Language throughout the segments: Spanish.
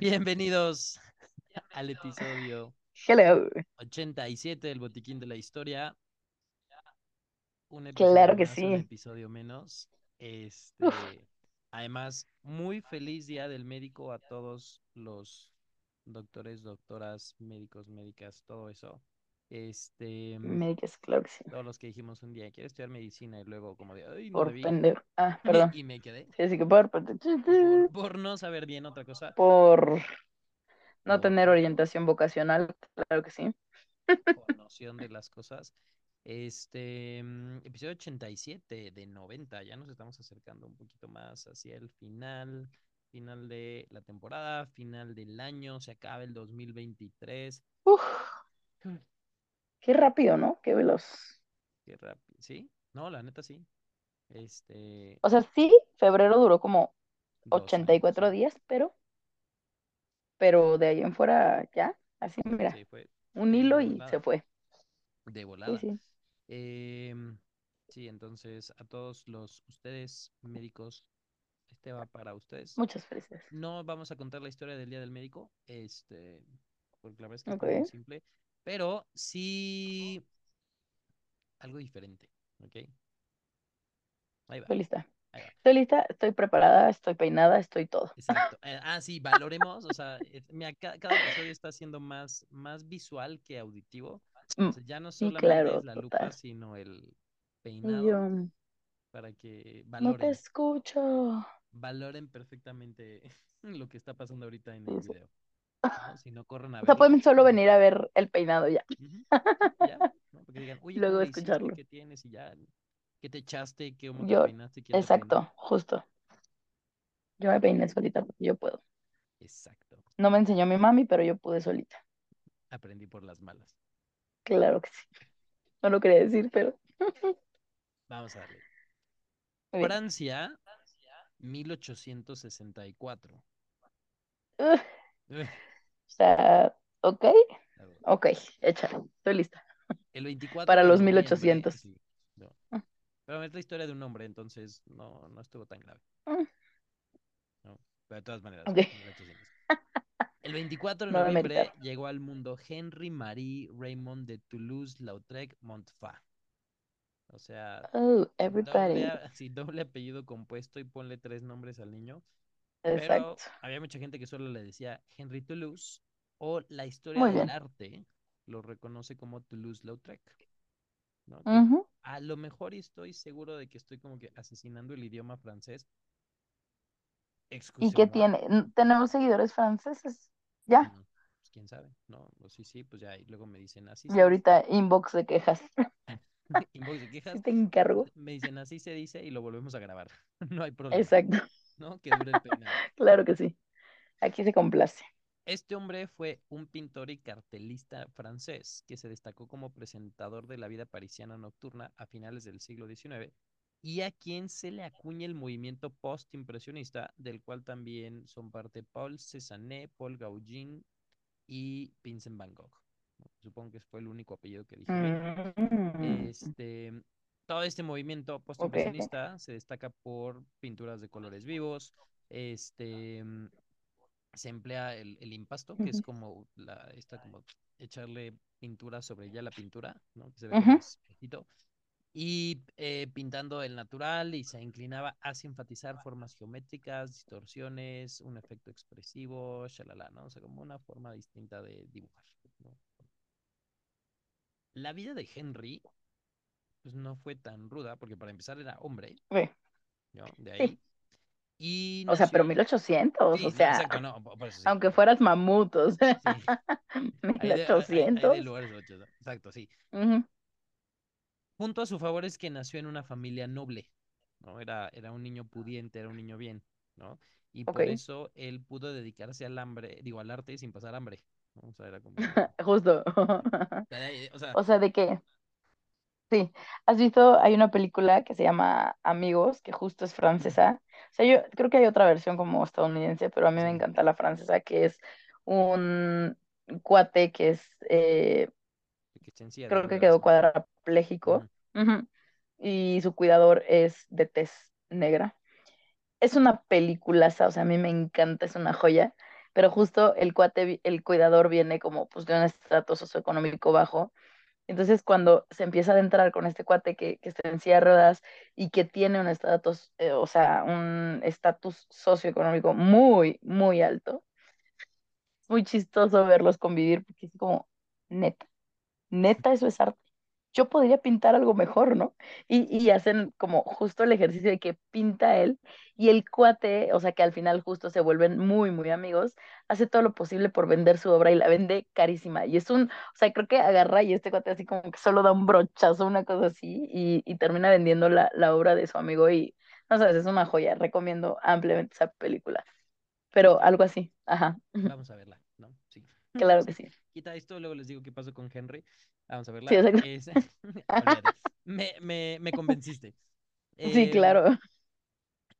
Bienvenidos al episodio Hello. 87 del Botiquín de la Historia. Un episodio Claro que más, un sí. episodio menos. Este, además, muy feliz día del médico a todos los doctores, doctoras, médicos, médicas, todo eso. Este, Me dices, claro que sí. todos los que dijimos un día, quiero estudiar medicina y luego como de, ay, no Por debí", pendejo. Ah, perdón. y me quedé Sí, así que por, por, no saber bien otra cosa. por no Por- tener orientación vocacional, claro que sí. por noción de las cosas. Este, mm, episodio 87 de 90, ya nos estamos acercando un poquito más hacia el final, final de la temporada, final del año, se acaba el 2023. Uf. Qué rápido, ¿no? Qué veloz. Qué rápido, ¿sí? No, la neta sí. Este, O sea, sí, febrero duró como dos 84 años, días, pero, pero de ahí en fuera ya, así mira, Sí, fue un hilo y se fue. de volada. sí. Em, sí, entonces a todos los ustedes médicos, este va para ustedes. Muchas felicidades. No vamos a contar la historia del Día del Médico, este, porque la verdad es que está muy simple, pero sí algo diferente, ¿ok? Ahí va, Estoy lista. ahí va. Estoy lista, estoy preparada, estoy peinada, estoy todo. Exacto. Eh, ah, sí, valoremos, o sea, mira, ca- cada, episodio está siendo más, más visual que auditivo. O Mm, sea, ya no solamente claro, es la lupa, total. sino el peinado yo, para que no te valoren, escucho. valoren perfectamente lo que está pasando ahorita en el video. ¿No? Si no corren a O sea, pueden solo venir a ver el peinado ya. Ujú, Ya, ¿no? Porque digan, oye, ¿cómo Luego escucharlo. ¿Qué tienes? Y ya, ¿qué te echaste? ¿Qué, ¿Cómo te Yo, peinaste? ¿Quién te peinó? exacto, justo. Yo me peiné solita porque yo puedo. Exacto. No me enseñó mi mami, pero yo pude solita. Aprendí por las malas. Claro que sí. No lo quería decir, pero Vamos a darle. Francia, 1864. Ugh, Ugh, o sea, ok, ok, échale. Estoy lista. El 24 Para los noviembre, 1800. sí, no. Pero es la historia de un hombre, entonces no, no estuvo tan grave. Mm, ¿no? Pero de todas maneras, Ok. 1800. El 24 de noviembre llegó al mundo Henry Marie Raymond de Toulouse-Lautrec Montfort. O sea, Oh, doble, everybody. a- sí, doble apellido compuesto y ponle tres nombres al niño. Pero Exacto. había mucha gente que solo le decía Henry Toulouse o la historia del arte lo reconoce como Toulouse-Lautrec. ¿no? A lo mejor estoy seguro de que estoy como que asesinando el idioma francés. ¿Y qué tiene? ¿Tenemos seguidores franceses? Ya. Mm, Pues quién sabe, ¿no? O sí, sí, pues ya, y luego me dicen así Y ahorita inbox de quejas. Inbox de quejas, te encargo. me dicen así se dice y lo volvemos a grabar. No hay problema, Exacto. ¿No? Que dure el peinado. Claro que sí. Aquí se complace. Este hombre fue un pintor y cartelista francés que se destacó como presentador de la vida parisiana nocturna a finales del siglo XIX y a quien se le acuña el movimiento post-impresionista, del cual también son parte Paul Cézanne, Paul Gauguin y Vincent Van Gogh. Supongo que fue el único apellido que dije. Mm, Este, todo este movimiento postimpresionista se destaca por pinturas de colores vivos, este, mm, se emplea el, el impasto, que es como la, esta como echarle pintura sobre ya la pintura, ¿no? Que se ve Ujú. espejito. Y eh, pintando el natural y se inclinaba hacia enfatizar formas geométricas, distorsiones, un efecto expresivo, shalala, ¿no? O sea, como una forma distinta de dibujar, ¿no? La vida de Henry, pues no fue tan ruda, porque para empezar era hombre, Ok. ¿no? De Sí. Y O sea, pero nació. 1800, Sí, o sea, exacto, no, por eso aunque fueras mamut, o sea, Sí. Hay de, hay- hay- hay de 1800. lugares a otros, ¿no? Exacto, sí. Ujú. Punto a su favor es que nació en una familia noble, ¿no? Era, era un niño pudiente, era un niño bien, ¿no? Y por eso él pudo dedicarse al hambre, digo, al arte sin pasar hambre. O sea, era como... Justo. o sea, de- o sea, de que, sí, has visto, hay una película que se llama Amigos, que justo es francesa. O sea, yo creo que hay otra versión como estadounidense, pero a mí me encanta la francesa, que es un cuate que es, eh, que creo que quedó cuadrapléjico, Y su cuidador es de tez negra. Es una peliculaza, o sea, a mí me encanta, es una joya, pero justo el cuate, el cuidador viene como pues de un estrato socioeconómico bajo. Entonces cuando se empieza a adentrar con este cuate que, que está en silla de ruedas y que tiene un estatus, eh, o sea, un estatus socioeconómico muy, muy alto, es muy chistoso verlos convivir porque es como, neta, neta, eso es arte yo podría pintar algo mejor, ¿no? Y, y hacen como justo el ejercicio de que pinta él y el cuate, o sea que al final justo se vuelven muy, muy amigos, hace todo lo posible por vender su obra y la vende carísima. Y es un, o sea, creo que agarra y este cuate así como que solo da un brochazo, una cosa así, y, y termina vendiendo la, la obra de su amigo y, no sabes, es una joya, recomiendo ampliamente esa película, pero algo así, ajá, vamos a verla, ¿no? Sí. claro que Sí. sí. Quita esto, luego les digo qué pasó con Henry. Vamos a verla. Es... Me, me, me convenciste. Sí, Em, claro.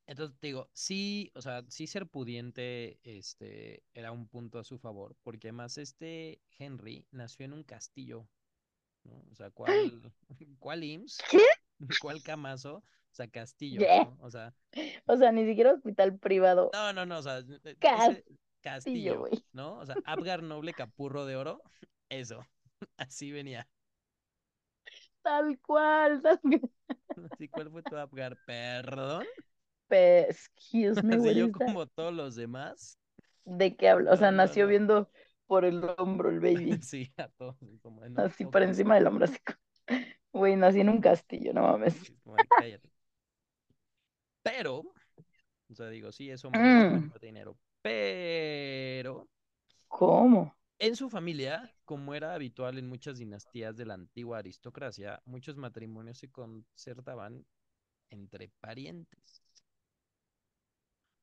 entonces te digo, sí, o sea, sí ser pudiente, este, era un punto a su favor, porque además este Henry nació en un castillo, ¿no? O sea, ¿cuál, cuál IMSS? ¿Qué? ¿Cuál camazo? O sea, castillo, Yeah. ¿no? O sea, O sea, ni siquiera hospital privado. no, no, no, o sea, e- ese Castillo, castillo, güey. ¿no? O sea, Abgar Noble Capurro de Oro, eso, así venía. Tal cual. Tal. Así, ¿cuál fue tu Abgar? ¿Perdón? Pe- Excuse me, Así yo como todos los demás. ¿De qué hablo? O sea, No, nació no. viendo por el hombro el baby. Sí, a todos, como de, no Así por encima del hombro. Así. Güey, nací en un castillo, no mames. Sí, cállate. Pero, o sea, digo, sí, es hombre, es hombre Mm, dinero. Pero ¿cómo? En su familia, como era habitual en muchas dinastías de la antigua aristocracia, muchos matrimonios se concertaban entre parientes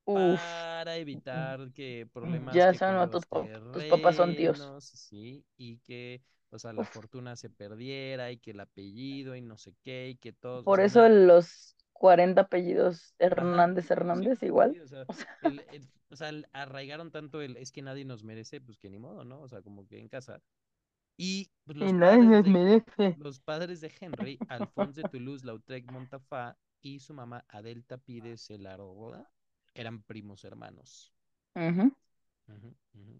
Uf, para evitar que problemas ya que ¿no? tus, pap- tus papás son tíos. terrenos, sí, y que, o sea, la Uf, fortuna se perdiera y que el apellido y no sé qué, y que todos, o por eso los 40 apellidos Hernández Hernández sí, igual. sí, o sea, O sea, el, el- o sea, el- arraigaron tanto el es que nadie nos merece, pues que ni modo, ¿no? O sea, como que en casa. Y pues, y los nadie padres nos de, merece. los padres de Henry, Alphonse de Toulouse-Lautrec Montafá y su mamá Adelta Pires Elaroda, eran primos hermanos. Ujú, ujú.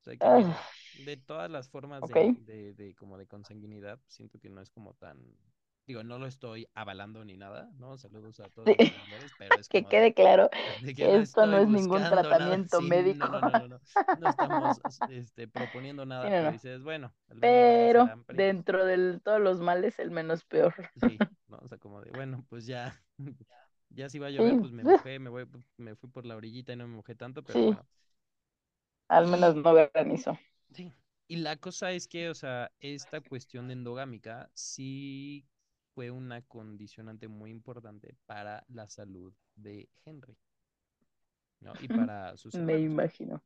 O sea que de todas las formas de, de, de como de consanguinidad, siento que no es como tan, digo, no lo estoy avalando ni nada, ¿no? Saludos a todos Sí, seguidores, pero es Que como de, quede claro que que no esto no es ningún nada, tratamiento sí, no, médico. no, no, no, no, no estamos este, proponiendo Sí, nada, no, pero dices, bueno, Pero dentro de todos los males, el menos peor. sí, ¿no? O sea, como de, bueno, pues ya, ya si va a llover, Sí, pues me mojé, me voy, me fui por la orillita y no me mojé tanto, pero sí, bueno. al menos no granizo. Sí, y la cosa es que, o sea, esta cuestión endogámica sí fue una condicionante muy importante para la salud de Henry, ¿no? Y para sus Me imagino.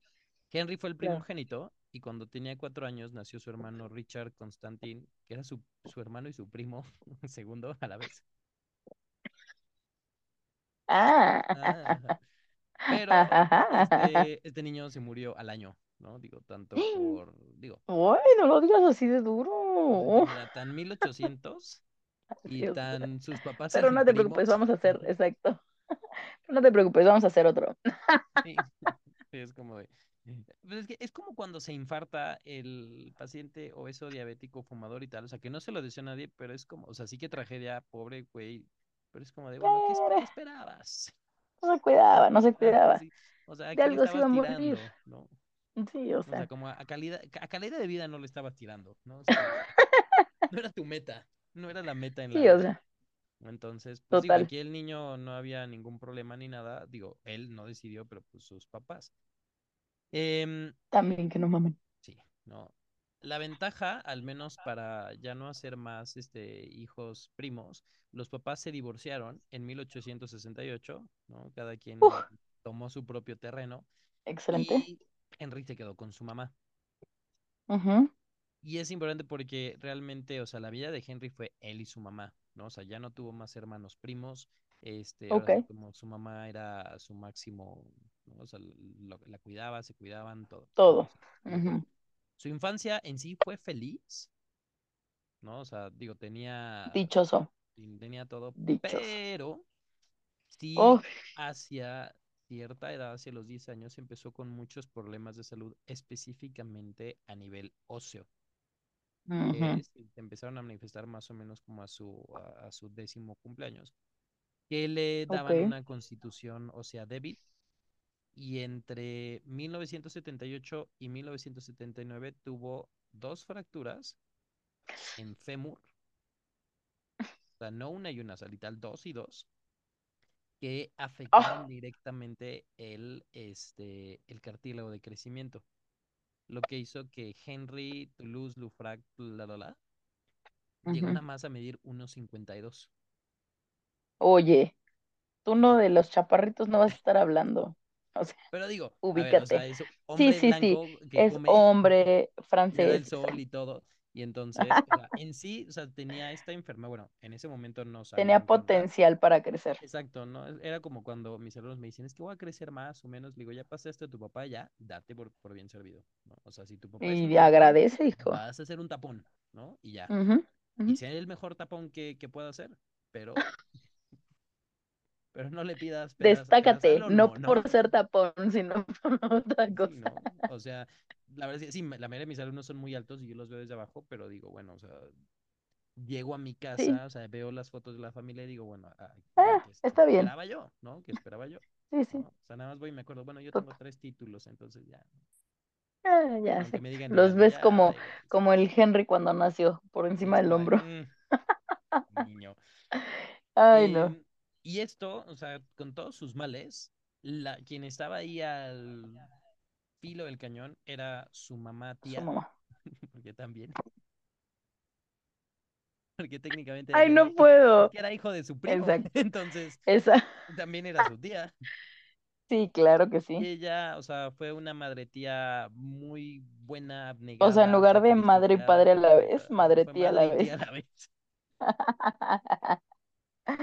Henry fue el Claro. primogénito y cuando tenía cuatro años nació su hermano Richard Constantin, que era su, su hermano y su primo segundo a la vez. Ah, Ah, pero este, este niño se murió al año, ¿no? Digo, tanto por, digo, Uy, no lo digas así de pues duro. mira, tan 1800 y sea, tan sus papás pero no te preocupes, vamos a hacer, exacto. No te preocupes, vamos a hacer otro. Sí, es como de. Pues es que es como cuando se infarta el paciente obeso, diabético, fumador y tal. O sea, que no se lo deseo a nadie, pero es como, o sea, sí que tragedia, pobre güey. Pero es como de, bueno, ¿qué, esperabas? no se cuidaba, no se cuidaba. sí. O sea, ¿a De algo se iba a morir. tirando? ¿No? Sí, o O sea, sea, como a, calidad, a calidad de vida no le estabas tirando, ¿no? O sea, no era tu meta, no era la meta en la sí, o vida. sea, Entonces, pues digo, aquí el niño no había ningún problema ni nada. Digo, él no decidió, pero pues sus papás. Em, También que no mamen. sí, no. La ventaja, al menos para ya no hacer más este, hijos primos, los papás se divorciaron en 1868, ¿no? Cada quien Uf, tomó su propio terreno excelente. y Henry se quedó con su mamá. Y es importante porque realmente, o sea, la vida de Henry fue él y su mamá, ¿no? O sea, ya no tuvo más hermanos primos. Este, como su mamá era su máximo, ¿no? O sea, lo- la cuidaba, se cuidaban, todo, todo. Su infancia en sí fue feliz, ¿no? O sea, digo, tenía, Dichoso, tenía todo, dichoso. pero sí hacia cierta edad, hacia los 10 años, empezó con muchos problemas de salud, específicamente a nivel óseo, Que se empezaron a manifestar más o menos como a su, a, a su décimo cumpleaños, que le daban una constitución ósea débil y entre 1978 y 1979 tuvo dos fracturas en fémur, o sea, no una y una, o sea, literal dos y dos, que afectaron Ah, directamente el, este, el cartílago de crecimiento, lo que hizo que Henry Toulouse-Lautrec, la, la, la, llegó ujú. nada más a medir 1,52. Oye, tú no de los chaparritos no vas a estar hablando. O sea, Pero digo, a ver, o ubícate. sea, es Sí, hombre sí, sí. Es hombre francés. sol y todo. Y entonces, o sea, en sí, o sea, tenía esta enfermedad, bueno, en ese momento no Tenía qué onda. potencial para crecer. Exacto, ¿no? Era como cuando mis alumnos me dicen, es que voy a crecer más o menos, le digo, ya pasaste a tu papá, ya, date por, por bien servido, ¿no? O sea, si tu papá Y agradece, hijo. vas a ser un tapón, ¿no? Y ya. Y sea el mejor tapón que, que pueda hacer, pero, pero no le pidas peras, peras al Destácate, no por ser tapón, sino por otra Sí, cosa. ¿no? O sea, la verdad es que sí, la mayoría de mis alumnos son muy altos y yo los veo desde abajo, pero digo, bueno, o sea, llego a mi Sí, casa, o sea, veo las fotos de la familia y digo, bueno, ah, ¿qué, ah, qué está bien. esperaba yo? ¿No? ¿Qué esperaba yo? Sí, ¿No? sí. O sea, nada más voy y me acuerdo, bueno, yo tengo tres títulos, entonces ya, ah, ya sé. me digan Los ves ya como. Sí, como el Henry cuando nació, por encima del hombro. "Mm, niño. Ay, no. Y esto, o sea, con todos sus males, la, quien estaba ahí al filo del cañón era su mamá Su tía, mamá. porque también, porque técnicamente Ay, no es puedo. que era hijo de su primo, Exacto. entonces Esa. también era su tía. Sí, claro que Y sí. ella, o sea, fue una madre tía muy buena, O sea, en abnegada, lugar de madre y padre a la vez, madre tía a la y tía vez. a la vez.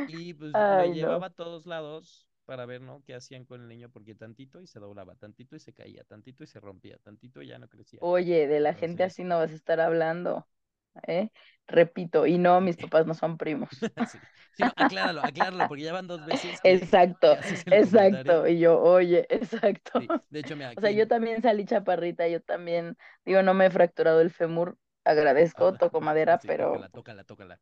Y pues lo Ay, llevaba no. a todos lados para ver, ¿no? Qué hacían con el niño, porque tantito y se doblaba, tantito y se caía, tantito y se rompía, tantito y ya no crecía. Oye, de la gente así no vas a estar hablando, ¿eh? Repito, y no, mis papás no son primos. sí, sí, no, acláralo, acláralo, porque ya van dos veces Exacto, comentario. exacto. Y yo, oye, exacto. Sí, de hecho, mira, O sea, yo también salí chaparrita, yo también, digo, no me he fracturado el fémur, agradezco, toco madera, pero tócala, tócala, tócala.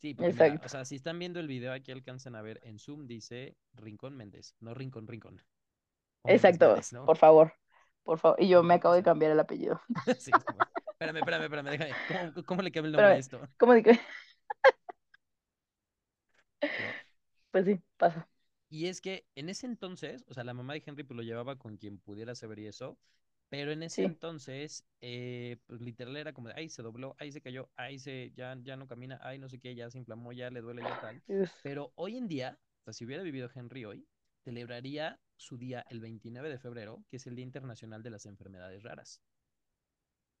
Sí, porque mira, o sea, si están viendo el video, aquí alcanzan a ver en Zoom, dice Rincón Méndez, no Rincón Rincón, o exacto, Méndez, ¿no? por favor, por favor. Y yo me acabo de cambiar el apellido. Sí, como, espérame, espérame, espérame, déjame, ¿cómo, cómo le cambio el nombre a esto? ¿cómo? ¿No? Pues sí, pasa. Y es que en ese entonces, o sea, la mamá de Henry pues lo llevaba con quien pudiera saber y eso, pero en ese Sí. entonces, eh, pues literal era como de, ay, se dobló, ay, se cayó, ay, se, ya, ya no camina, ay, no sé qué, ya se inflamó, ya le duele, ya tal. Pero hoy en día, o sea, si hubiera vivido Henry hoy, celebraría su día el 29 de febrero, que es el Día Internacional de las Enfermedades Raras,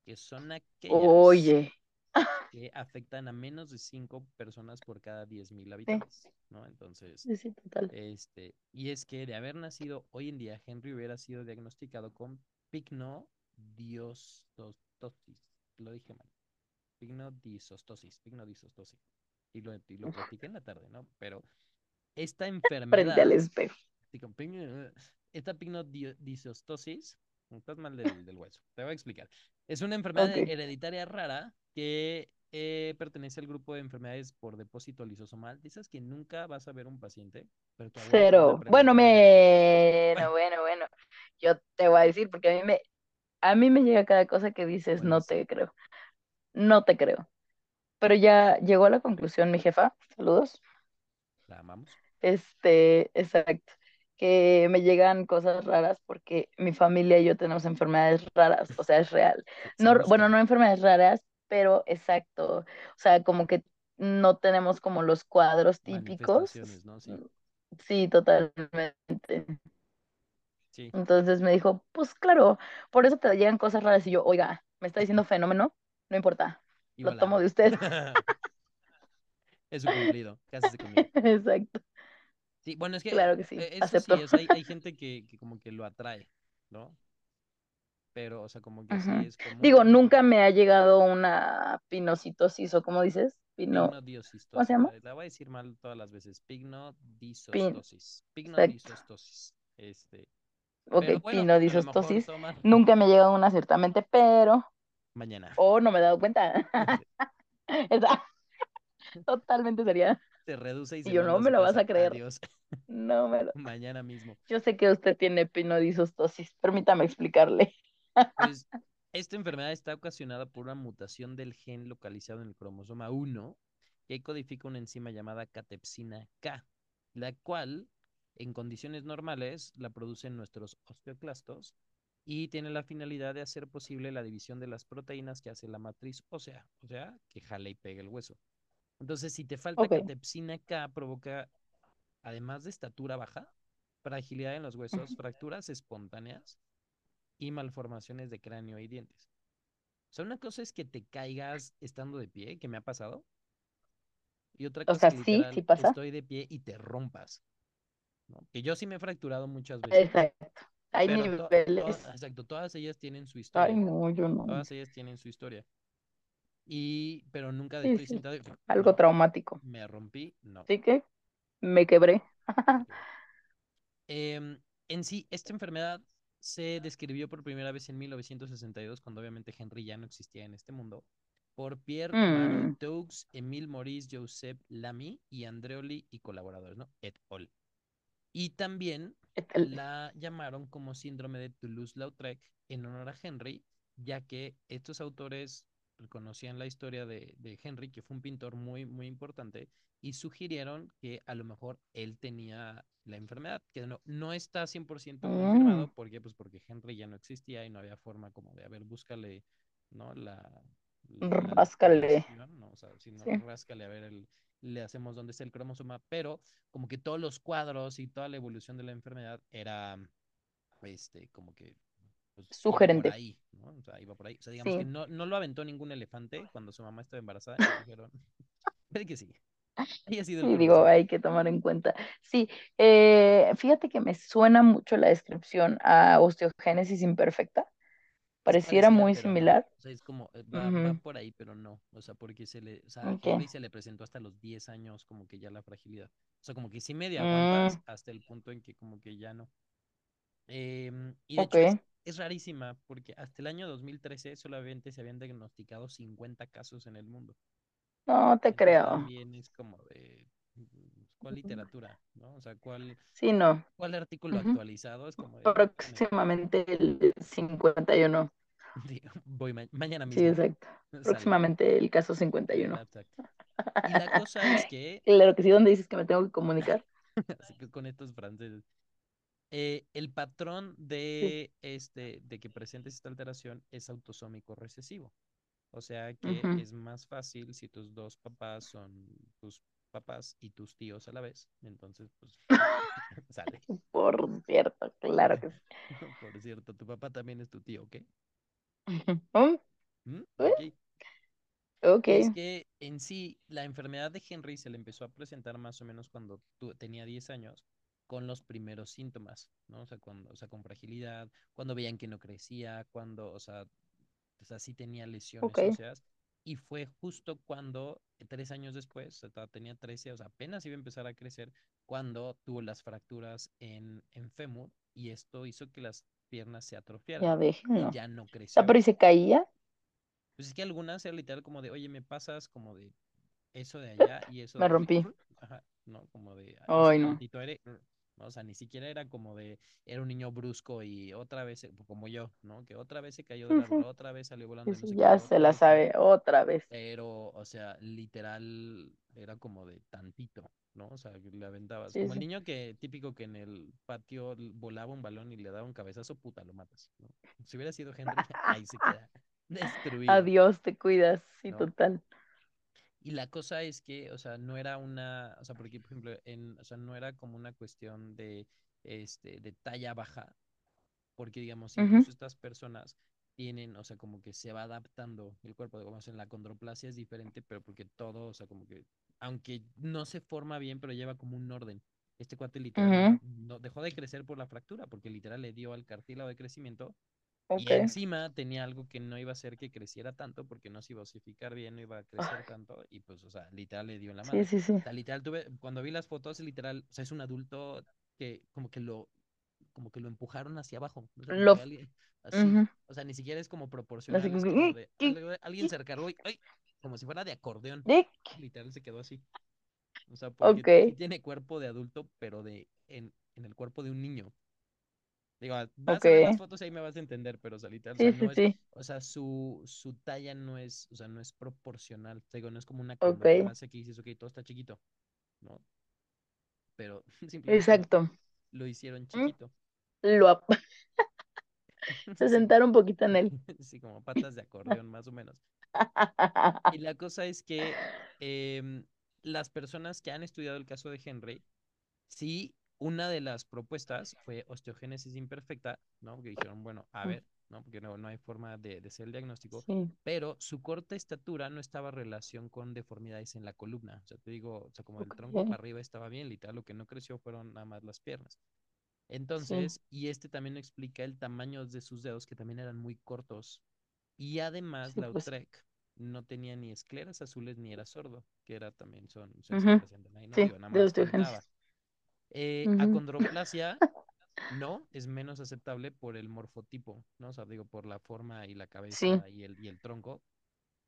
que son aquellas Oye, que afectan a menos de 5 personas por cada 10.000 sí, habitantes, ¿no? Entonces, sí, sí, total. este, y es que de haber nacido hoy en día, Henry hubiera sido diagnosticado con pignodiostosis. Lo dije mal. Pignodisostosis, pignodisostosis. Y lo, y lo platiqué en la tarde, ¿no? Pero esta Frente al enfermedad, espejo. esta pignodisostosis, estás mal del, del hueso, te voy a explicar. Es una enfermedad hereditaria rara que eh, pertenece al grupo de enfermedades por depósito lisosomal. Dices que nunca vas a ver un paciente, pero Cero. Bueno, de, bueno, bueno, bueno. Yo te voy a decir, porque a mí me, a mí me llega cada cosa que dices, bueno, no sí, te creo, no te creo. Pero ya llegó a la conclusión mi jefa, saludos, la amamos. este, exacto, que me llegan cosas raras porque mi familia y yo tenemos enfermedades raras, o sea, es real. No, bueno, no enfermedades raras, pero exacto, o sea, como que no tenemos como los cuadros típicos. Sí, Sí, totalmente. sí, Entonces me dijo, pues claro, por eso te llegan cosas raras y yo, oiga, me está diciendo fenómeno, no importa, lo tomo de usted. es su cumplido, cásese conmigo. Exacto, Sí, bueno, es que claro que sí, eh, eso sí, acepto. o sea, hay, hay gente que, que como que lo atrae, ¿no? Pero, o sea, como que sí es común, Digo, nunca me ha llegado una pinocitosis o como dices, pino, ¿cómo se llama? La, voy a decir mal todas las veces. Pignodisostosis. Pignodisostosis. Este, Ok, pero bueno, pinodisostosis. Nunca me ha llegado una ciertamente, pero. mañana. Oh, no me he dado cuenta. Totalmente sería. Se reduce y Y se yo manda no me lo vas a creer. Adiós. No me lo. Mañana mismo. Yo sé que usted tiene pinodisostosis. Permítame explicarle. Pues esta enfermedad está ocasionada por una mutación del gen localizado en el cromosoma 1 que codifica una enzima llamada catepsina K, la cual en condiciones normales la producen nuestros osteoclastos y tiene la finalidad de hacer posible la división de las proteínas que hace la matriz ósea, o sea, que jale y pegue el hueso. Entonces, si te falta catepsina K, provoca, además de estatura baja, fragilidad en los huesos, fracturas espontáneas y malformaciones de cráneo y dientes. O sea, una cosa es que te caigas estando de pie, que me ha pasado. Y otra O cosa sea, es que sí, literal sí pasa. estoy de pie y te rompas. ¿no? Que yo sí me he fracturado muchas veces. Exacto. Hay Pero to- niveles. to- exacto, todas ellas tienen su Ay, historia. no, yo no. Todas ellas tienen su historia. Y, pero nunca de Sí, estoy sentado y Algo no, traumático. me rompí, no. Así que me quebré. Em, en sí, esta enfermedad se describió por primera vez en 1962, cuando obviamente Henry ya no existía en este mundo, por Pierre Mm, Deux, Emile Maurice Joseph Lamy y Andreoli y colaboradores, ¿no? Et al. Y también la llamaron como síndrome de Toulouse-Lautrec en honor a Henry, ya que estos autores conocían la historia de, de Henry, que fue un pintor muy, muy importante, y sugirieron que a lo mejor él tenía la enfermedad, que no, no está 100% Mm, confirmado, ¿por qué? Pues porque Henry ya no existía y no había forma como de, a ver, búscale, ¿no? La, la, Ráscale. ¿no? O sea, si no, Sí. ráscale a ver el, le hacemos dónde está el cromosoma, pero como que todos los cuadros y toda la evolución de la enfermedad era, este, como que pues, iba por Sugerente. ahí, ¿no? O sea, iba por ahí. O sea, digamos que no, no lo aventó ningún elefante cuando su mamá estaba embarazada. y dijeron, puede que sí. Y digo, hay que tomar en cuenta. Sí, eh, fíjate que me suena mucho la descripción a osteogénesis imperfecta. Pareciera muy pero no. similar. O sea, es como, eh, va, por ahí, pero no. O sea, porque se le, o sea, a ok. Henry se le presentó hasta los 10 años como que ya la fragilidad. O sea, como que sí medio Mm, hasta el punto en que como que ya no. Em, y de ok. hecho es, rarísima porque hasta el año 2013 solamente se habían diagnosticado 50 casos en el mundo. No te Entonces creo. también es como de, mm, ¿cuál literatura? ¿No? O sea, ¿cuál, Sí, no. cuál artículo actualizado? Es como de, Próximamente el 51. digo, voy ma- mañana Sí, mismo. exacto. Sale. Próximamente el caso El 51. exacto. Y la cosa es que, Claro que sí, ¿dónde dices que me tengo que comunicar? así que con estos franceses, eh, el patrón de, este, de que presentes esta alteración es autosómico recesivo. O sea que es más fácil si tus dos papás son tus papás y tus tíos a la vez. Entonces, pues, sale. Por cierto, claro que sí. Por cierto, tu papá también es tu tío, ¿ok? Mm, ¿Mm? eh, Ok. Ok. Y es que en sí, la enfermedad de Henry se le empezó a presentar más o menos cuando tenía 10 años, con los primeros síntomas, ¿no? O sea, cuando, o sea, con fragilidad, cuando veían que no crecía, cuando, o sea, o sea, sí tenía lesiones Ok. óseas. Y fue justo cuando, tres años después, o sea, tenía 13, o sea, apenas iba a empezar a crecer, cuando tuvo las fracturas en, en fémur, y esto hizo que las piernas se atrofiaran Ya y déjenlo. ya no O sea, creció. pero ¿y se caía? Pues es que algunas era literal como de, oye, me pasas como de eso de allá y eso Me de rompí. Ajá, ¿no? Como de, "Ah, hice Ay, no. tantito aire. ¿No? O sea, ni siquiera era como de, era un niño brusco y otra vez, se- como yo, ¿no? Que otra vez se cayó Sí, árbol, sí. otra vez salió volando Sí, de no sé ya qué, se la vez sabe otra vez. Pero, o sea, literal, era como de tantito, ¿no? O sea, le aventabas. Como el niño que, típico que en el patio volaba un balón y le daba un cabezazo, puta, lo matas, ¿no? Si hubiera sido Henry, ahí se queda destruido, Adiós, te cuidas. Sí, ¿no? total. Y la cosa es que, o sea, no era una, o sea, porque, por ejemplo, en, o sea, no era como una cuestión de, este, de talla baja, porque, digamos, incluso estas personas tienen, o sea, como que se va adaptando el cuerpo, digamos, en la condroplasia es diferente, pero porque todo, o sea, como que, aunque no se forma bien, pero lleva como un orden. Este cuate literal no dejó de crecer por la fractura, porque literal le dio al cartílago de crecimiento y encima tenía algo que no iba a hacer que creciera tanto porque no se iba a osificar bien, no iba a crecer Ay, tanto y pues, o sea, literal le dio en la sí, madre. sí, sí. O sea, literal tuve, cuando vi las fotos, literal, o sea, es un adulto que como que lo, como que lo empujaron hacia abajo. O sea, Lo, alguien, así, o sea, ni siquiera es como proporcional, es como como que, de, "Ki, algo- alguien se recargó y, ¡ay! como si fuera de acordeón. ki". Literal se quedó así. O sea, porque sí tiene cuerpo de adulto, pero de en, en el cuerpo de un niño. Digo, ah, vas ok. a ver las fotos y ahí me vas a entender, pero literal, o sea, Sí, sí, no es, sí. o sea, su, su talla no es, o sea, no es proporcional. Digo, no es como una Ok. acrobacia que dices, ok, todo está chiquito, ¿no? Pero simplemente Exacto. lo hicieron Mm, chiquito. Lo ap- se sentaron un poquito en él. sí, como patas de acordeón, más o menos. Y la cosa es que em, las personas que han estudiado el caso de Henry, sí, una de las propuestas fue osteogénesis imperfecta, ¿no? Porque dijeron, bueno, a ver, ¿no? Porque no, no hay forma de, de hacer el diagnóstico, Sí, pero su corta estatura no estaba en relación con deformidades en la columna. O sea, te digo, o sea, como del ok. tronco para arriba estaba bien, literal, lo que no creció fueron nada más las piernas. Sí, Entonces, y este también explica el tamaño de sus dedos, que también eran muy cortos. Y además, sí, pues. Lautrec no tenía ni escleras azules ni era sordo, que era también son, sea, sí ujú, presentan ahí, ¿no? Sí, Digo, nada más Eh, Ujú, acondroplasia no es menos aceptable por el morfotipo, ¿no? O sea, digo, por la forma y la Sí, cabeza y el, y el tronco.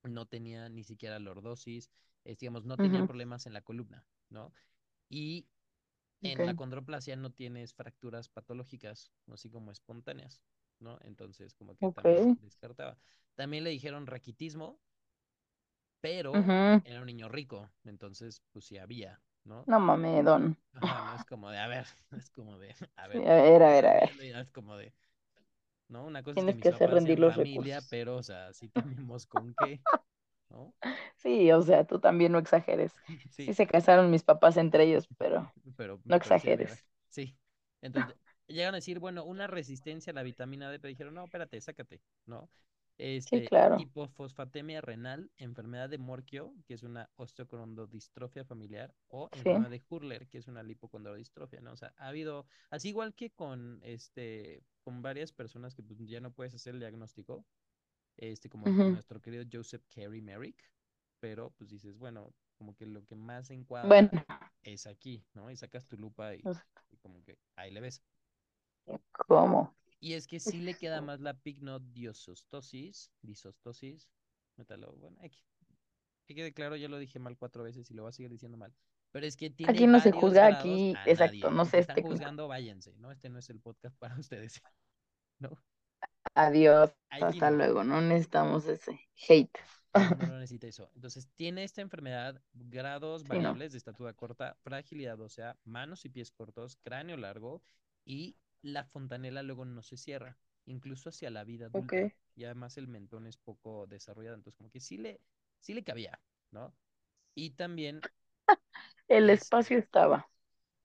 No tenía ni siquiera lordosis, es, digamos, no tenía problemas en la columna, ¿no? Y en la condroplasia no tienes fracturas patológicas, así como espontáneas, ¿no? Entonces, como que también descartaba. También le dijeron raquitismo, pero era un niño rico, entonces, pues sí había, ¿no? No mames, don. Ajá, no es como de, a ver, es como de, a Sí, ver, a ver, a ver, a ver. es como de, ¿no? Una cosa es que Tienes mis que hacer rendir los familia, recursos. pero, o sea, sí tenemos con qué, ¿no? Sí, o sea, tú también no exageres. Sí Sí, se casaron mis papás entre ellos, pero pero, no pero sí exageres. sí. Entonces, llegan a decir, bueno, una resistencia a la vitamina D, pero dijeron, no, espérate, sácate, ¿no? Sí, Este, claro. hipofosfatemia renal, enfermedad de Morquio, que es una osteocondrodistrofia familiar, o Sí, enfermedad de Hurler, que es una lipocondrodistrofia, ¿no? O sea, ha habido, así igual que con, este, con varias personas que pues, ya no puedes hacer el diagnóstico, este, como nuestro querido Joseph Carey Merrick, pero pues dices, bueno, como que lo que más Bueno, encuadra es aquí, ¿no? Y sacas tu lupa y, y como que ahí le ves. ¿cómo? Y es que sí le queda más la pigmodiosostosis, disostosis, métalo, bueno, aquí, que quede claro, ya lo dije mal cuatro veces y lo voy a seguir diciendo mal. Pero es que tiene Aquí no se juzga, aquí, exacto, nadie. no si se están juzgando, váyanse, ¿no? Este no es el podcast para ustedes, ¿no? Adiós, Aquí hasta no. luego, no necesitamos ese hate. No, necesita eso. Entonces, tiene esta enfermedad, grados Sí, no, variables de estatura corta, fragilidad ósea, manos y pies cortos, cráneo largo y la fontanela luego no se cierra, incluso hacia la vida adulta. Y además el mentón es poco desarrollado, entonces como que sí le, sí le cabía, ¿no? Y también El es, espacio estaba.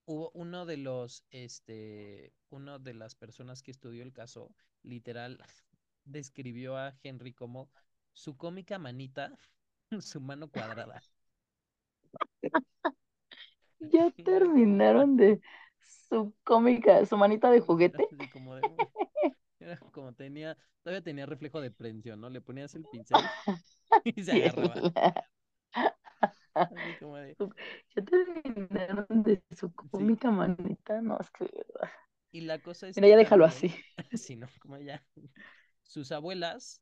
hubo uno de los, este, uno de las personas que estudió el caso, literal, describió a Henry como su cómica manita, su mano cuadrada. Ya terminaron de su cómica, su manita de juguete. así como de, era como tenía, todavía tenía reflejo de prensión, ¿no? Le ponías el pincel y se agarraba. Así como de, ya terminaron de su sí. cómica manita. No, es que, Y la cosa es mira, ya déjalo también, así. si no, como ya, sus abuelas,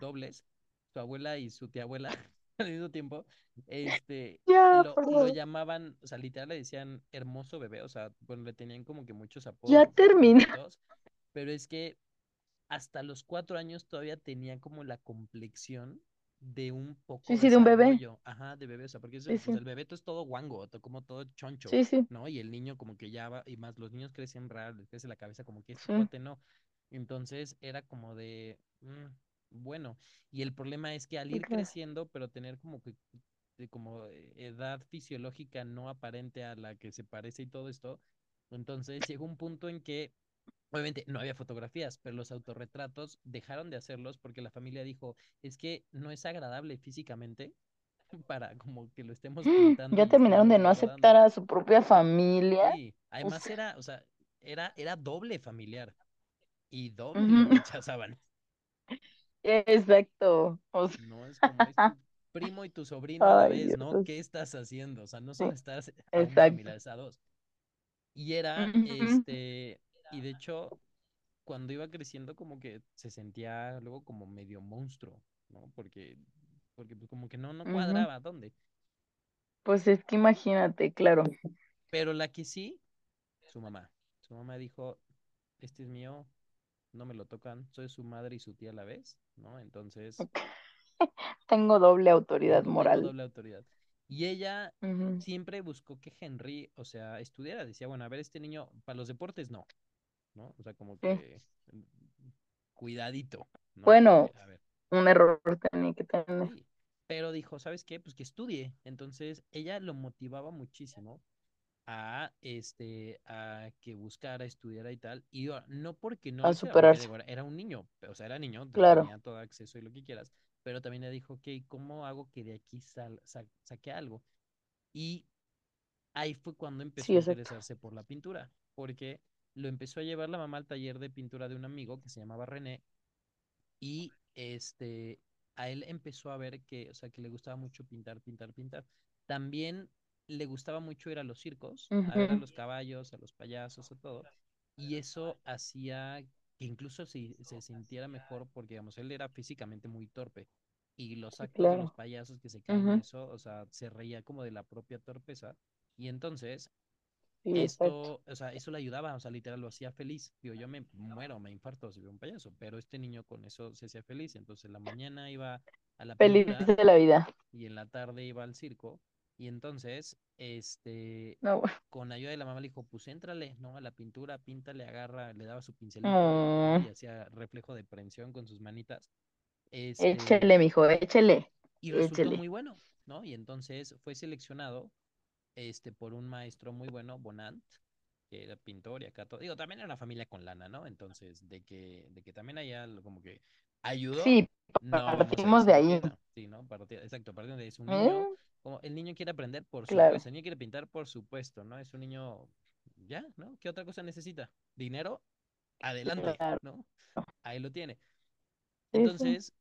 dobles, su abuela y su tía abuela, al mismo tiempo, este, Ya, lo, llamaban, o sea, literal le decían hermoso bebé, o sea, bueno, le tenían como que muchos Ya apodos termina. bonitos, pero es que hasta los cuatro años todavía tenía como la complexión de un Sí, poco sí, de un bebé. ajá, de bebé, o sea, porque es Sí, el, pues sí. el bebé todo es todo guango, como todo choncho, Sí, sí. ¿no? Y el niño como que ya va, y más los niños crecen raro, les crece la cabeza, como que este Sí, no. Entonces era como de, mm, bueno, y el problema es que al ir creciendo, pero tener como que de como eh, edad fisiológica no aparente a la que se parece y todo esto, entonces llegó un punto en que Obviamente no había fotografías, pero los autorretratos dejaron de hacerlos porque la familia dijo, es que no es agradable físicamente para como que lo estemos pintando Ya terminaron de no aceptar a su propia familia. Sí, O además sea, era, o sea, era, era doble familiar y doble rechazaban. Exacto. O sea, No es como es tu primo y tu sobrino a la vez, ¿no? ¿Qué estás haciendo? O sea, no solo estás a exacto. familiar, es a dos. Y era, este, y de hecho, cuando iba creciendo, como que se sentía luego como medio monstruo, ¿no? Porque, porque pues como que no, no cuadraba dónde. Pues es que imagínate, claro. Pero la que sí, su mamá. Su mamá dijo, este es mío, no me lo tocan, soy su madre y su tía a la vez, ¿no? Entonces, Tengo doble autoridad tengo, moral. doble autoridad. Y ella siempre buscó que Henry, o sea, estudiara. Decía, bueno, a ver, este niño, para los deportes no, ¿no? O sea, como que mm, cuidadito, ¿no? Bueno, Porque, a ver, un error tenía que tener sí. Pero dijo, ¿sabes qué? Pues que estudie. Entonces, ella lo motivaba muchísimo a este a que buscara, estudiara y tal, y no porque no a superarse. era era un niño, o sea, era niño, Claro, tenía todo acceso y lo que quieras, pero también le dijo, ok, ¿cómo hago que de aquí sal, sa- saque algo? Y ahí fue cuando empezó sí, a interesarse por la pintura, porque lo empezó a llevar la mamá al taller de pintura de un amigo que se llamaba René, y este, a él empezó a ver que, o sea, que le gustaba mucho pintar, pintar, pintar. También le gustaba mucho ir a los circos, a ver a los caballos, a los payasos, a todo. Y eso hacía que incluso si se sintiera mejor, porque, digamos, él era físicamente muy torpe. Y los actos de los payasos que se caen Ujú, eso, o sea, se reía como de la propia torpeza. Y entonces sí, esto, o sea, eso le ayudaba, o sea, literal lo hacía feliz. Digo, yo me muero, me infarto si veo un payaso, pero este niño con eso se hacía feliz. Entonces, en la mañana iba a la Feliz pintura de la vida. y en la tarde iba al circo. Y entonces, este, No, con ayuda de la mamá le dijo, pues éntrale, ¿no? A la pintura, píntale, agarra, le daba su pincelito, mm, Y hacía reflejo de prensión con sus manitas. Este, échele, mijo, échele, y resultó échele. muy bueno, ¿no? Y entonces fue seleccionado este, por un maestro muy bueno, Bonant, que era pintor y acá todo. Digo, también era una familia con lana, ¿no? Entonces, de que, de que también allá como que ayudó, Sí, no partimos de ahí. que no. Sí, ¿no? Partida- exacto, partiendo de es un niño, ¿Eh? como el niño quiere aprender, por Claro, supuesto, el niño quiere pintar, por supuesto, ¿no? Es un niño, ya, ¿no? ¿Qué otra cosa necesita? Dinero, adelante, claro. ¿no? Ahí lo tiene. Sí, sí, Entonces,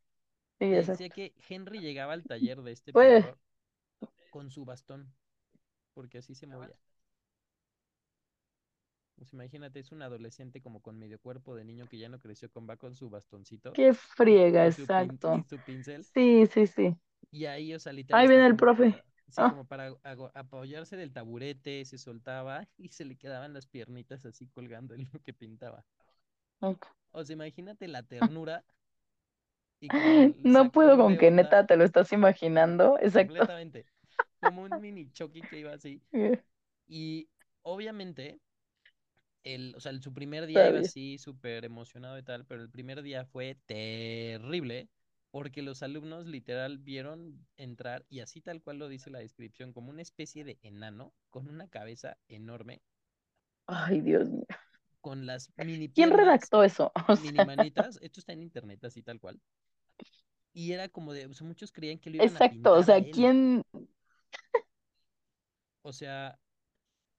sí, decía que Henry llegaba al taller de este Pues, pintor con su bastón, porque así se movía. Pues imagínate, es un adolescente como con medio cuerpo de niño que ya no creció, con va con su bastoncito qué friega, y su pin, y exacto. su pincel. Sí, sí, sí. Y ahí, o sea, Ahí viene el como profe. para, sí, Ah, como para ago- apoyarse del taburete, se soltaba y se le quedaban las piernitas así colgando en lo que pintaba. ok. O sea, imagínate la ternura y como el No puedo sacón con de que onda, neta te lo estás imaginando. Exacto. completamente. Como un mini Chucky que iba así. Y obviamente el, o sea, su primer día iba así, súper emocionado y tal, pero el primer día fue terrible porque los alumnos literal vieron entrar, y así tal cual lo dice la descripción, como una especie de enano con una cabeza enorme, Ay, Dios mío. con las mini ¿Quién piernas, redactó eso? O mini sea, manitas, esto está en internet así tal cual, y era como de, o sea, muchos creían que lo iban a exacto. O pintar a sea, ¿quién? o sea,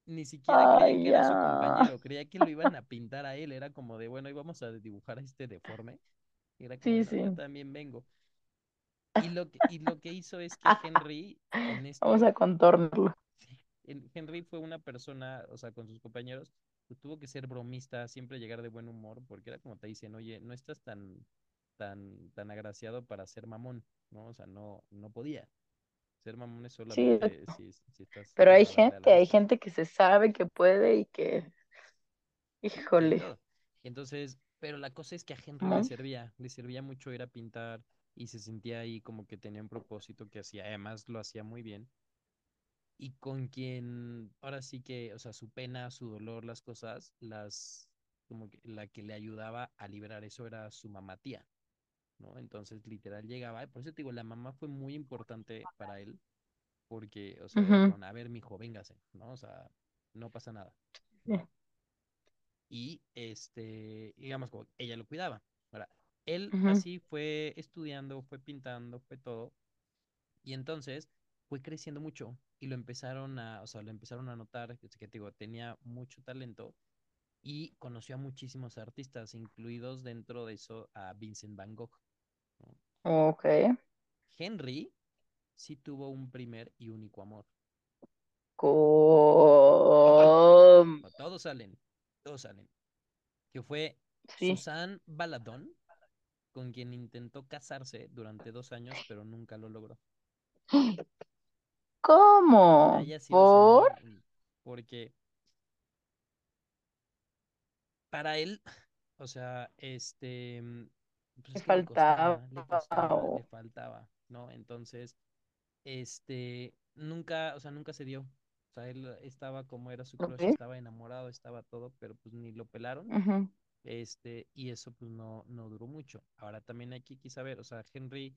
ni siquiera creían que era su compañero, creía que lo iban a pintar a él, era como de, bueno, íbamos a dibujar a este deforme era como, Sí, yo también vengo. Y lo que, y lo que hizo es que Henry, en Vamos esto, a contornarlo. Henry fue una persona, o sea, con sus compañeros, pues, tuvo que ser bromista, siempre llegar de buen humor, porque era como te dicen, oye, no estás tan, tan, tan agraciado para ser mamón, ¿no? O sea, no, no podía. Ser mamón es Sí, solamente si, si estás pero hay gente, hay gente que se sabe que puede y que, híjole. Entonces, pero la cosa es que a Henry le ¿cómo? servía, le servía mucho ir a pintar y se sentía ahí como que tenía un propósito que hacía, además lo hacía muy bien. Y con quien, ahora sí que, o sea, su pena, su dolor, las cosas, las, como que la que le ayudaba a liberar eso era su mamá tía, ¿no? Entonces, literal llegaba, por eso te digo, la mamá fue muy importante para él, porque, o sea, con, a ver, mijo, véngase, ¿no? O sea, no pasa nada, y este, digamos, como ella lo cuidaba. Ahora, él así fue estudiando, fue pintando, fue todo, y entonces fue creciendo mucho y lo empezaron a, o sea, lo empezaron a notar, que, que te digo, tenía mucho talento y conoció a muchísimos artistas, incluidos dentro de eso a Vincent Van Gogh. Ok. Henry sí tuvo un primer y único amor. ¿Cómo? Todos salen, todos salen. que fue Sí. Susan Baladón, con quien intentó casarse durante dos años, pero nunca lo logró. ¿Cómo? ¿Por? porque para él, o sea, este, pues le faltaba. costaba, le costaba, le faltaba, ¿no? Entonces, este, nunca, o sea, nunca se dio. O sea, él estaba como era su crush, estaba enamorado, estaba todo, pero pues ni lo pelaron. Este, y eso pues no, no duró mucho. Ahora también hay que saber, o sea, Henry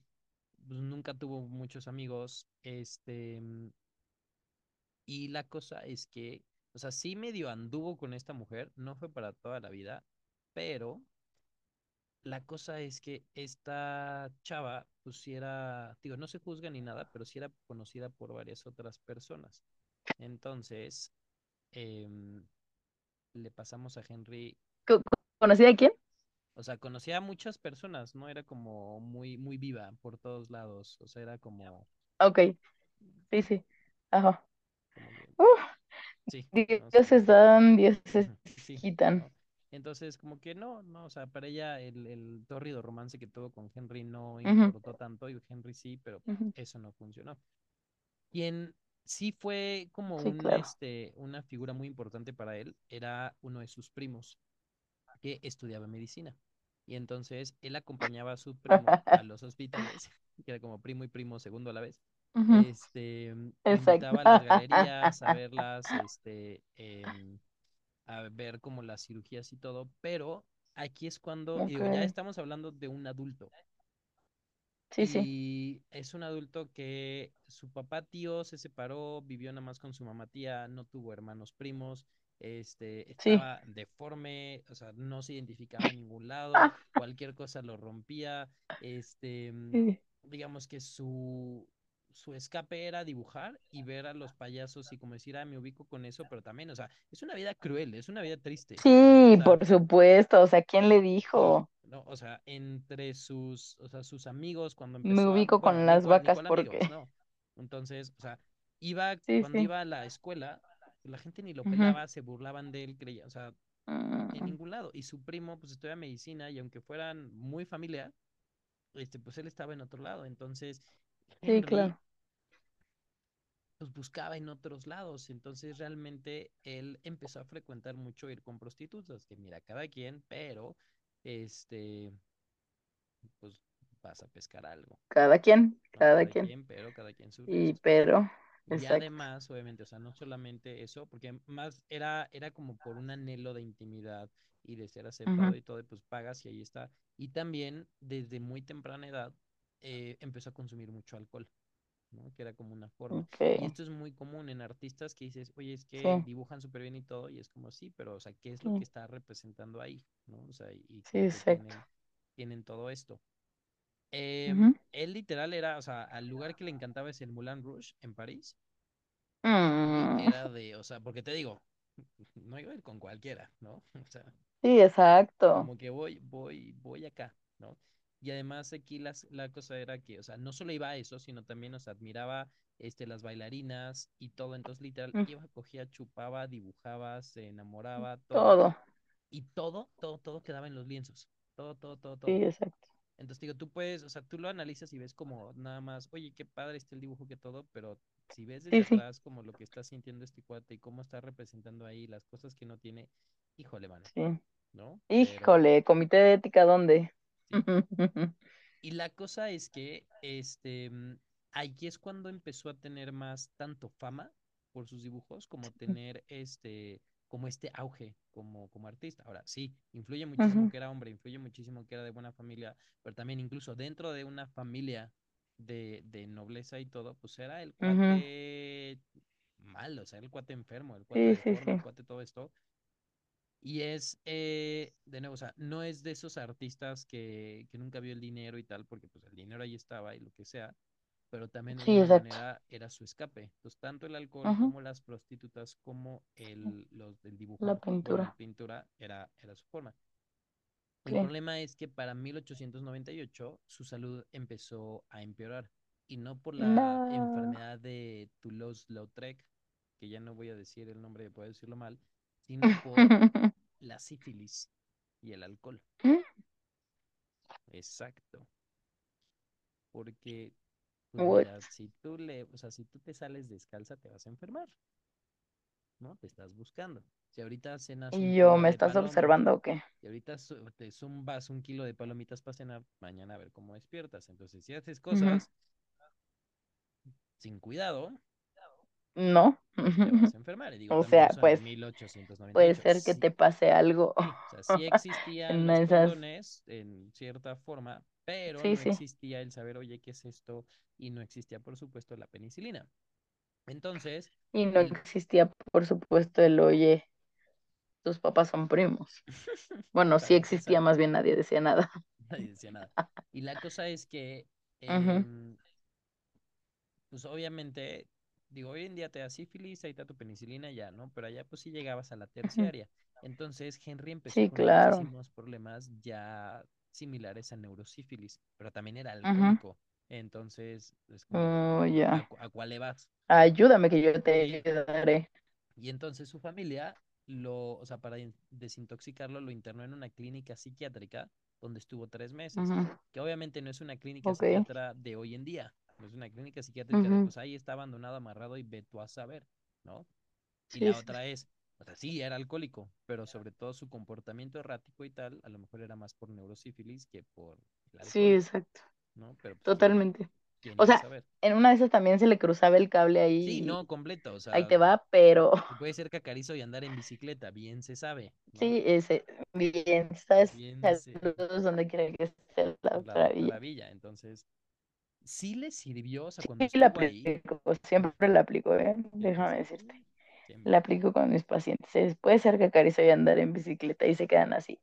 pues, nunca tuvo muchos amigos, este, y la cosa es que, o sea, sí medio anduvo con esta mujer, no fue para toda la vida, pero la cosa es que esta chava, pues sí era, digo, no se juzga ni nada, pero sí era conocida por varias otras personas. Entonces, em, le pasamos a Henry, Co- ¿Conocí a quién? o sea, conocía a muchas personas, no era como muy, muy viva por todos lados, o sea, era como, Ok, sí, sí. Ajá. como sí, dioses dan, dioses Sí, quitan. Entonces, como que no, no, o sea, para ella el, el tórrido romance que tuvo con Henry no importó tanto, y Henry sí, pero ujú. eso no funcionó. Quien sí fue como Sí, un, claro. este, una figura muy importante para él, era uno de sus primos, que estudiaba medicina. Y entonces él acompañaba a su primo a los hospitales, que era como primo y primo segundo a la vez. Ujú, Este, lo Exacto. invitaba a las galerías a verlas, este, em, a ver como las cirugías y todo, pero aquí es cuando, digo, ya estamos hablando de un adulto. Sí, sí. Y es un adulto que su papá tío se separó, vivió nada más con su mamá tía, no tuvo hermanos primos, este, Sí. estaba deforme, o sea, no se identificaba en ningún lado, cualquier cosa lo rompía, este, Sí, digamos que su, su escape era dibujar y ver a los payasos y como decir, ah, me ubico con eso, pero también, o sea, es una vida cruel, es una vida triste, Sí, sea, por supuesto. O sea, ¿quién le dijo? ¿no? O sea, entre sus, o sea, sus amigos cuando Me empezó a, ubico con las vacas amigos, porque. ¿no? Entonces, o sea, iba, Sí, cuando sí. iba a la escuela, la gente ni lo pelaba, se burlaban de él, creía, o sea, en Mm, ningún lado. Y su primo, pues, estudia medicina y aunque fueran muy familia, este, pues él estaba en otro lado. Entonces, Sí, claro. pues buscaba en otros lados. Entonces, realmente, él empezó a frecuentar mucho ir con prostitutas, que mira, cada quien, pero, este, pues vas a pescar algo. Cada quien, ¿no? cada Cada quien. quien, pero cada quien sus Y pero, Y exacto. además, obviamente, o sea, no solamente eso, porque más era, era como por un anhelo de intimidad y de ser aceptado y todo, y pues pagas y ahí está. Y también, desde muy temprana edad, eh, empezó a consumir mucho alcohol, ¿no? Que era como una forma. Y esto es muy común en artistas que dices, oye, es Sí, que dibujan súper bien y todo, y es como, sí, pero, o sea, ¿qué es lo que sí, está representando ahí? ¿no? O sea, y, sí, que exacto. tienen, tienen todo esto. Em, él literal era, o sea, al lugar que le encantaba es el Moulin Rouge en París. Mm, era de, o sea, porque te digo, no iba a ir con cualquiera, ¿no? O sea, sí, exacto. como que voy, voy, voy acá, ¿no? Y además aquí las, la cosa era que, o sea, no solo iba a eso, sino también, o sea, admiraba este, las bailarinas y todo. Entonces, literal, Mm, iba, cogía, chupaba, dibujaba, se enamoraba, todo. Todo. Y todo, todo, todo quedaba en los lienzos. Todo, todo, todo, todo. Sí, exacto. Entonces, digo, tú puedes, o sea, tú lo analizas y ves como nada más, oye, qué padre está el dibujo que todo, pero si ves desde Sí, sí, atrás como lo que está sintiendo este cuate y cómo está representando ahí las cosas que no tiene, híjole, mano, sí. ¿no? Pero Híjole, comité de ética, ¿dónde? Y la cosa es que, este, mm, aquí es cuando empezó a tener más tanto fama por sus dibujos como tener este, como este auge como, como artista. Ahora, sí, influye muchísimo que era hombre, influye muchísimo que era de buena familia, pero también incluso dentro de una familia de, de nobleza y todo, pues era el cuate malo, o sea, el cuate enfermo, el cuate Sí, sí, deforme, el cuate todo esto. Y es, eh, de nuevo, o sea, no es de esos artistas que, que nunca vio el dinero y tal, porque pues el dinero ahí estaba y lo que sea, pero también de Sí, alguna manera era su escape. Entonces, tanto el alcohol como las prostitutas, como el, los del La bueno, el pintura. pintura, era, era su forma. El Sí. problema es que para 1898 su salud empezó a empeorar, y no por la No. enfermedad de Toulouse-Lautrec, que ya no voy a decir el nombre, puedo decirlo mal, sino por la sífilis. y el alcohol. Mm, Exacto. Porque, pues mira, si tú le, o sea, si tú te sales descalza, te vas a enfermar, ¿no? Te estás buscando. Si ahorita cenas ¿Y yo me estás observando o qué? y ahorita te zumbas un kilo de palomitas para cenar, mañana a ver cómo despiertas. Entonces, si haces cosas sin cuidado, No. te vas a enfermar. Y digo, O sea, pues puede ser que te pase algo o sea, sí en existían una los de esas. condones en cierta forma, pero Sí, no sí. existía el saber, oye, ¿qué es esto? Y no existía, por supuesto, la penicilina. Entonces, Y no el... existía, por supuesto, el oye, tus papás son primos. Bueno, sí existía, más bien nadie decía nada. nadie decía nada. Y la cosa es que, em, pues obviamente, digo, hoy en día te da sífilis, ahí está tu penicilina ya, ¿no? Pero allá pues sí llegabas a la terciaria. Entonces Henry empezó Sí, con claro. muchísimos problemas ya similares a neurosífilis, pero también era alcohólico. Entonces, es como de, Oh, ¿a, cuál le vas? Ayúdame que yo te ayudaré. Y entonces su familia lo, o sea, para in- desintoxicarlo, lo internó en una clínica psiquiátrica donde estuvo tres meses, que obviamente no es una clínica Ok. psiquiatra de hoy en día, no es una clínica psiquiátrica de pues ahí está abandonado, amarrado y ve tú a saber, ¿no? Y Sí, la sí, otra es, o sea, sí, era alcohólico, pero sobre todo su comportamiento errático y tal, a lo mejor era más por neurosífilis que por el sí, alcohol, exacto. ¿no? Pero pues Totalmente. O sea, saber. en una de esas también se le cruzaba el cable Sí, ahí no, y completo, o ahí sea, te va, pero puede ser cacarizo y andar en bicicleta, bien se sabe, ¿no? sí, ese, bien, sabes, Bien se, saludos donde quiera que esté la la. Villa. Entonces, sí le sirvió, o sea, cuando Sí, la estuvo ahí, aplico, siempre la aplico, ¿eh? Déjame decirte. La siempre. aplico con mis pacientes. Es- Puede ser que acaricio y andar en bicicleta y se quedan así.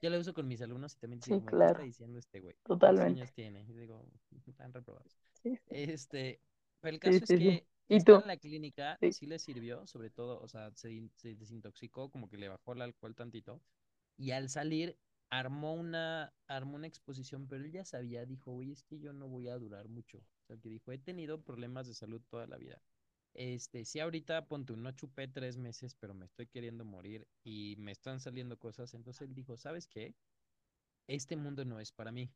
Yo la uso con mis alumnos y también dicen Sí, ¿qué está claro, diciendo este güey? ¿Cuántos totalmente. años tiene? Y digo, están reprobados. Sí, Este, pero el caso es sí. sí. que ¿Y tú? en la clínica Sí. le sirvió, sobre todo, o sea, se, se desintoxicó, como que le bajó el alcohol tantito, y al salir armó una, armó una exposición, pero él ya sabía, dijo, oye, es que yo no voy a durar mucho. O sea, que dijo, he tenido problemas de salud toda la vida. Este, sí, ahorita ponte no chupé tres meses, pero me estoy queriendo morir y me están saliendo cosas. Entonces él dijo, ¿sabes qué? Este mundo no es para mí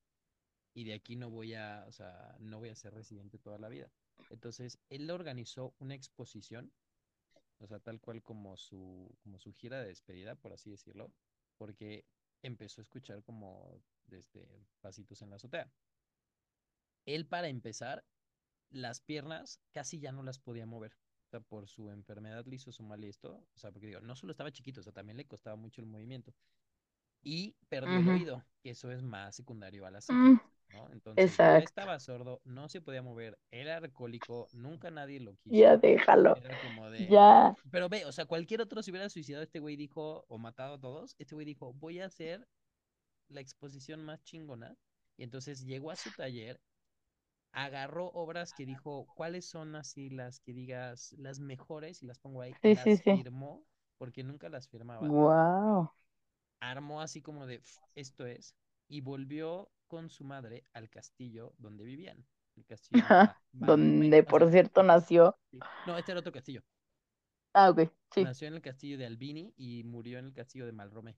y de aquí no voy a, o sea, no voy a ser residente toda la vida. Entonces él organizó una exposición, o sea, tal cual como su, como su gira de despedida, por así decirlo, porque empezó a escuchar como desde pasitos en la azotea. Él para empezar las piernas casi ya no las podía mover. O sea, por su enfermedad le hizo su mal esto. O sea, porque digo, no solo estaba chiquito, o sea, también le costaba mucho el movimiento. Y perdió el oído, que eso es más secundario a la ¿no? Entonces, ya exacto. estaba sordo, no se podía mover, era alcohólico, nunca nadie lo Ya quiso. déjalo. Era como de. Ya. Pero ve, o sea, cualquier otro se hubiera suicidado, este güey dijo, o matado a todos, este güey dijo, voy a hacer la exposición más chingona. Y entonces llegó a su taller agarró obras que dijo, ¿cuáles son así las que digas las mejores? Y las pongo ahí, Sí, las sí. firmó, porque nunca las firmaba. Wow. Armó así como de, "Pf, esto es, y volvió con su madre al castillo donde vivían. El castillo. Donde, por cierto, nació. no, este era otro castillo. Ah, ok, sí. Nació en el castillo de Albini y murió en el castillo de Malromé.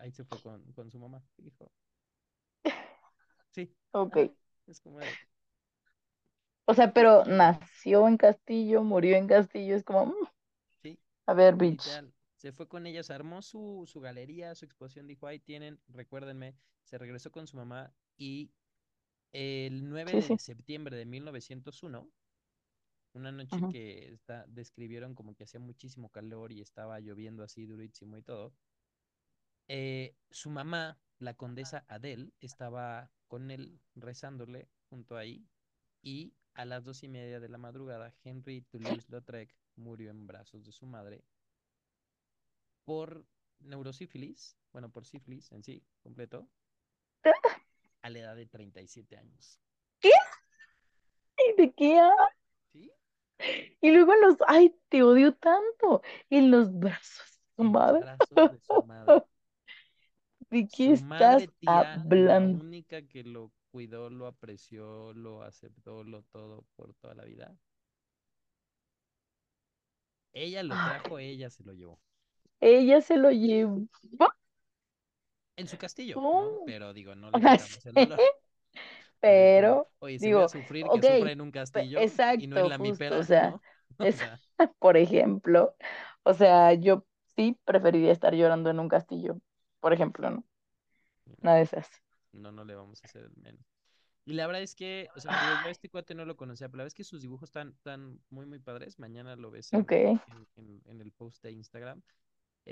Ahí se fue con, con su mamá. Y dijo, sí, Ok. Es como O sea, pero nació en Castillo, murió en Castillo. Es como, mm, sí, a ver, bitch. Literal, se fue con ellos, armó su, su galería, su exposición, dijo, ahí tienen, recuérdenme, se regresó con su mamá y el 9 Sí, de sí. septiembre de 1901, una noche que está, describieron como que hacía muchísimo calor y estaba lloviendo así durísimo y todo, eh, su mamá, la condesa Adele, estaba con él rezándole junto ahí y a las dos y media de la madrugada, Henry Toulouse-Lautrec murió en brazos de su madre por neurosífilis, bueno, por sífilis en sí, completo, a la edad de 37 años. ¿Qué? ¿De qué? ¿Sí? Y luego en los, ay, te odio tanto. En los brazos de los madre. brazos de su madre. ¿De qué Su estás madre la hablando? única que lo cuidó, lo apreció, lo aceptó, lo todo por toda la vida. Ella lo Ay, trajo, ella se lo llevó. Ella se lo llevó. en su castillo, ¿no? Pero digo, no le quitamos el sí, dolor. O sea, es como, pero oye, si voy a digo, sufrir, que ok, sufra en un castillo y no en exacto, la justo, o sea, por ejemplo, o sea, yo sí preferiría estar llorando en un castillo, por ejemplo, ¿no? Una de esas. no, no le vamos a hacer el menos. Y la verdad es que, o sea, digo, yo a este cuate no lo conocía, pero la verdad es que sus dibujos están, están muy, muy padres. Mañana lo ves Ok, en, en, en- en el post de Instagram.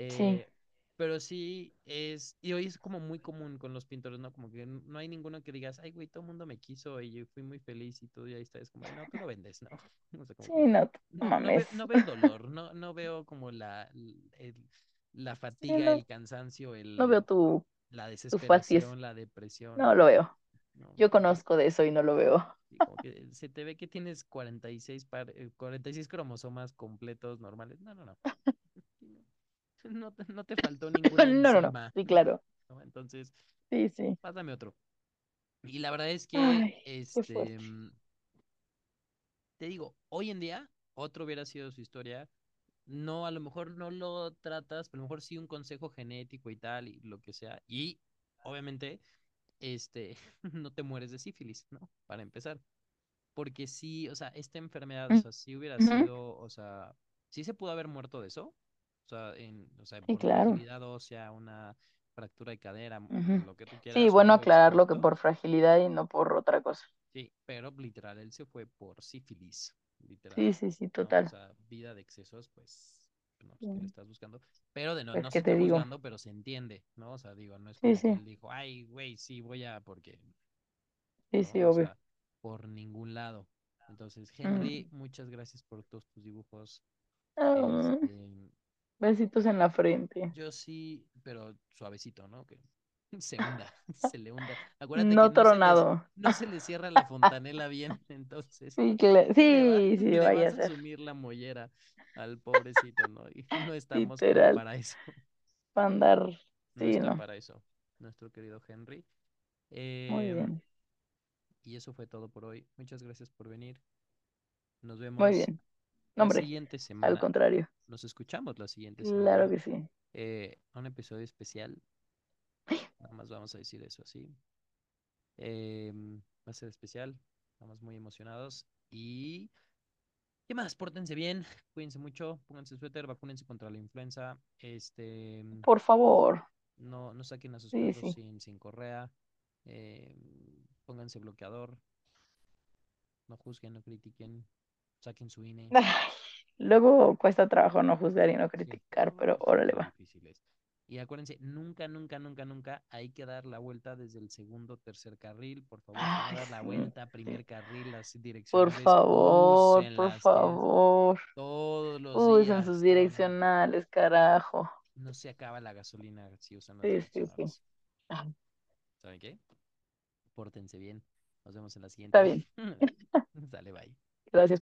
Sí, Eh, pero sí es, y hoy es como muy común con los pintores, ¿no? Como que no hay ninguno que digas, ay, güey, todo el mundo me quiso y yo fui muy feliz y todo, y ahí está. Es como, "Ay, no, tú lo vendes, ¿no? O sea, como sí, no, no no, no, mames. ve- no veo dolor, no, no veo como la, el- la Sí, fatiga, no, el cansancio, no veo el, tu, la tu facies, desesperación, la depresión, no lo veo. no, Yo conozco de eso y no lo veo. Se te ve que tienes 46, par, eh, 46 cromosomas completos normales. No, no, no. No te, no te faltó ninguna No, no, no, sí, claro. Entonces, Sí, sí. pásame otro. Y la verdad es que, Ay, este, mm, te digo, hoy en día, otro hubiera sido su historia. No, a lo mejor no lo tratas, pero a lo mejor sí un consejo genético y tal, y lo que sea. Y, obviamente, este, no te mueres de sífilis, ¿no? Para empezar. Porque sí, o sea, esta enfermedad, o sea, sí hubiera sido, o sea, sí se pudo haber muerto de eso, o sea, en, o sea, Sí, por claro. fragilidad ósea, una fractura de cadera, lo que tú Sí, quieras, o bueno aclararlo que por fragilidad y no por otra cosa. sí, pero literal, él se fue por sífilis, literal, Sí, sí, sí, ¿no? O total. sea, vida de excesos, pues, no, pues, ¿qué estás buscando? Pero de no, Pues, no se ¿qué está digo? juzgando, pero se entiende, ¿no? O sea, digo, no es Sí, como que sí, él dijo, ay, güey, sí, voy a, porque sí, sí, obvio. sea, por ningún lado. Entonces, Henry, Mm. muchas gracias por todos tus dibujos. Ah, Este, besitos en la frente. yo sí, pero suavecito, ¿no? Que se hunda, se le hunda. Acuérdate que No no se les, tronado. no se le cierra la fontanela bien, entonces Sí, cla- le va, sí, sí, vaya a ser. sumir la mollera al pobrecito, ¿no? Y no estamos para eso, Para andar. no Sí, está no. para eso, nuestro querido Henry. Muy Em, bien. y eso fue todo por hoy. Muchas gracias por venir. Nos Muy vemos bien. La hombre, siguiente al semana. contrario. Nos escuchamos la siguiente Claro semana. que sí. eh, un episodio especial. Nada más vamos a decir eso así. Em, va a ser especial. Estamos muy emocionados. Y. ¿Qué más? Pórtense bien, cuídense mucho, pónganse suéter, vacúnense contra la influenza. Este. Por favor. No, no saquen a sus Sí, perros sí. sin, sin correa. em, pónganse bloqueador. No juzguen, no critiquen. Saquen su INE. Luego cuesta trabajo no juzgar y no Sí, criticar, pero sí órale está va. Y acuérdense, nunca, nunca, nunca, nunca hay que dar la vuelta desde el segundo, tercer carril. Por favor, Ay, dar la sí, vuelta, sí. primer carril, las Por direccionales, favor, por úsenlas, tienes favor. todos los Usen sus direccionales, carajo. No se acaba la gasolina si usan las Sí, sí, sí. ¿Saben qué? Pórtense bien. Nos vemos en la Está siguiente. bien. Sale, bye. Gracias.